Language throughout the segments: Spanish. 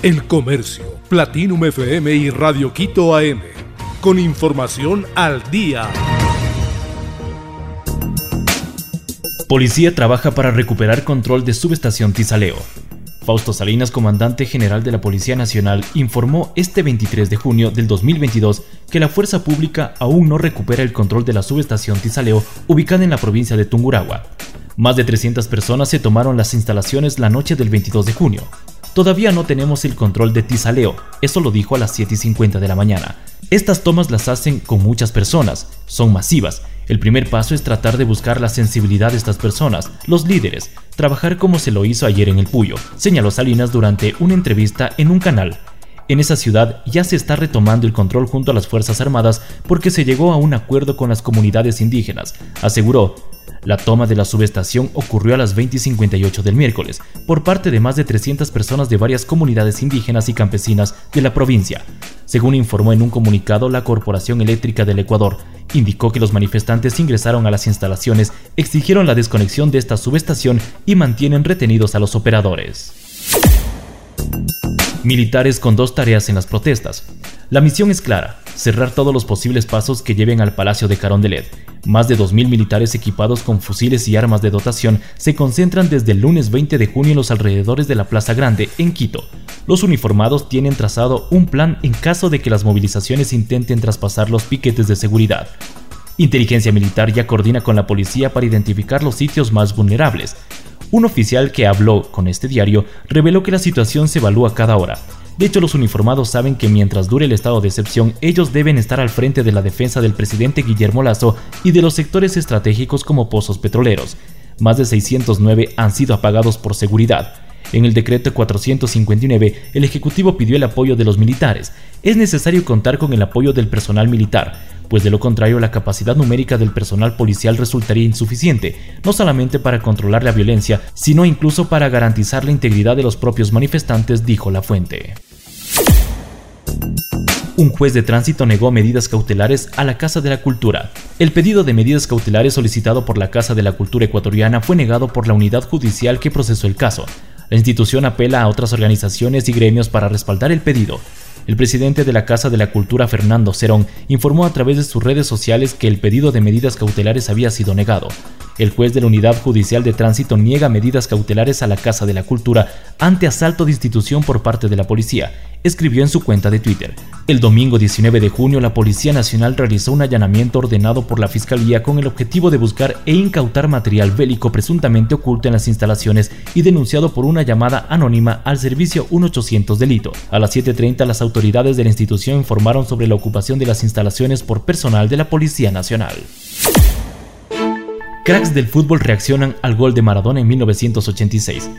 El Comercio, Platinum FM y Radio Quito AM. Con información al día. Policía trabaja para recuperar control de subestación Tizaleo. Fausto Salinas, comandante general de la Policía Nacional, informó este 23 de junio del 2022 que la fuerza pública aún no recupera el control de la subestación Tizaleo ubicada en la provincia de Tunguragua. Más de 300 personas se tomaron las instalaciones la noche del 22 de junio. Todavía no tenemos el control de Tizaleo, eso lo dijo a las 7.50 de la mañana. Estas tomas las hacen con muchas personas, son masivas. El primer paso es tratar de buscar la sensibilidad de estas personas, los líderes, trabajar como se lo hizo ayer en el Puyo, señaló Salinas durante una entrevista en un canal. En esa ciudad ya se está retomando el control junto a las Fuerzas Armadas porque se llegó a un acuerdo con las comunidades indígenas, aseguró. La toma de la subestación ocurrió a las 20:58 del miércoles por parte de más de 300 personas de varias comunidades indígenas y campesinas de la provincia. Según informó en un comunicado la Corporación Eléctrica del Ecuador, indicó que los manifestantes ingresaron a las instalaciones, exigieron la desconexión de esta subestación y mantienen retenidos a los operadores. Militares con dos tareas en las protestas. La misión es clara, cerrar todos los posibles pasos que lleven al Palacio de Carondelet. Más de 2.000 militares equipados con fusiles y armas de dotación se concentran desde el lunes 20 de junio en los alrededores de la Plaza Grande, en Quito. Los uniformados tienen trazado un plan en caso de que las movilizaciones intenten traspasar los piquetes de seguridad. Inteligencia Militar ya coordina con la policía para identificar los sitios más vulnerables. Un oficial que habló con este diario reveló que la situación se evalúa cada hora. De hecho, los uniformados saben que mientras dure el estado de excepción, ellos deben estar al frente de la defensa del presidente Guillermo Lazo y de los sectores estratégicos como pozos petroleros. Más de 609 han sido apagados por seguridad. En el decreto 459, el Ejecutivo pidió el apoyo de los militares. Es necesario contar con el apoyo del personal militar, pues de lo contrario la capacidad numérica del personal policial resultaría insuficiente, no solamente para controlar la violencia, sino incluso para garantizar la integridad de los propios manifestantes, dijo la fuente. Un juez de tránsito negó medidas cautelares a la Casa de la Cultura. El pedido de medidas cautelares solicitado por la Casa de la Cultura ecuatoriana fue negado por la unidad judicial que procesó el caso. La institución apela a otras organizaciones y gremios para respaldar el pedido. El presidente de la Casa de la Cultura, Fernando Cerón, informó a través de sus redes sociales que el pedido de medidas cautelares había sido negado. El juez de la Unidad Judicial de Tránsito niega medidas cautelares a la Casa de la Cultura ante asalto de institución por parte de la policía, escribió en su cuenta de Twitter. El domingo 19 de junio, la Policía Nacional realizó un allanamiento ordenado por la Fiscalía con el objetivo de buscar e incautar material bélico presuntamente oculto en las instalaciones y denunciado por una llamada anónima al servicio 1800 delito. A las 7.30 las autoridades de la institución informaron sobre la ocupación de las instalaciones por personal de la Policía Nacional. Cracks del fútbol reaccionan al gol de Maradona en 1986.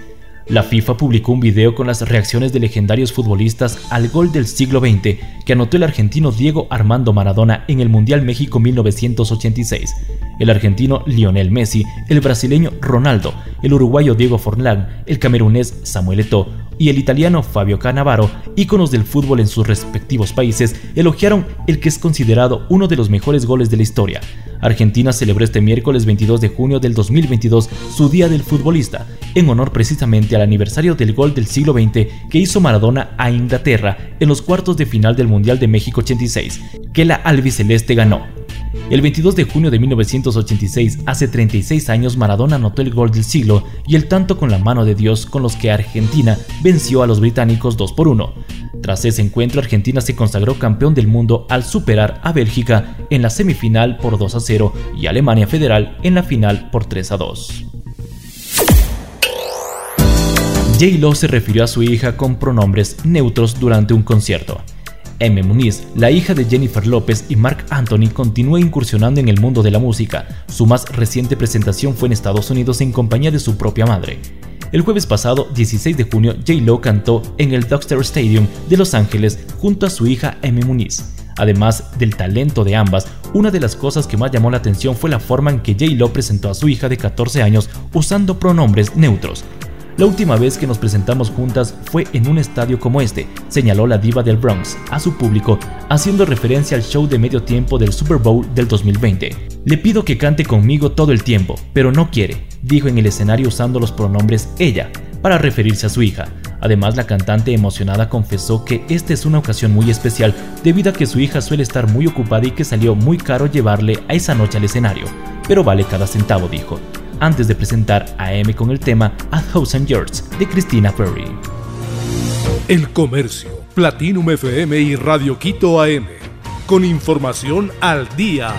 La FIFA publicó un video con las reacciones de legendarios futbolistas al gol del siglo XX que anotó el argentino Diego Armando Maradona en el Mundial México 1986, el argentino Lionel Messi, el brasileño Ronaldo, el uruguayo Diego Forlán, el camerunés Samuel Eto'o y el italiano Fabio Cannavaro, íconos del fútbol en sus respectivos países, elogiaron el que es considerado uno de los mejores goles de la historia. Argentina celebró este miércoles 22 de junio del 2022 su Día del Futbolista, en honor precisamente al aniversario del gol del siglo XX que hizo Maradona a Inglaterra en los cuartos de final del Mundial de México 86, que la albiceleste ganó. El 22 de junio de 1986, hace 36 años, Maradona anotó el gol del siglo y el tanto con la mano de Dios con los que Argentina venció a los británicos 2 por 1. Tras ese encuentro, Argentina se consagró campeón del mundo al superar a Bélgica en la semifinal por 2 a 0 y Alemania Federal en la final por 3 a 2. J-Lo se refirió a su hija con pronombres neutros durante un concierto. M. Muniz, la hija de Jennifer López y Mark Anthony, continúa incursionando en el mundo de la música. Su más reciente presentación fue en Estados Unidos en compañía de su propia madre. El jueves pasado, 16 de junio, J-Lo cantó en el Dexter Stadium de Los Ángeles junto a su hija M. Muniz. Además del talento de ambas, una de las cosas que más llamó la atención fue la forma en que J-Lo presentó a su hija de 14 años usando pronombres neutros. La última vez que nos presentamos juntas fue en un estadio como este, señaló la diva del Bronx a su público, haciendo referencia al show de medio tiempo del Super Bowl del 2020. Le pido que cante conmigo todo el tiempo, pero no quiere, dijo en el escenario usando los pronombres ella, para referirse a su hija. Además, la cantante emocionada confesó que esta es una ocasión muy especial debido a que su hija suele estar muy ocupada y que salió muy caro llevarle a esa noche al escenario, pero vale cada centavo, dijo, antes de presentar a M con el tema A Thousand Years de Christina Perry. El Comercio, Platinum FM y Radio Quito AM, con información al día.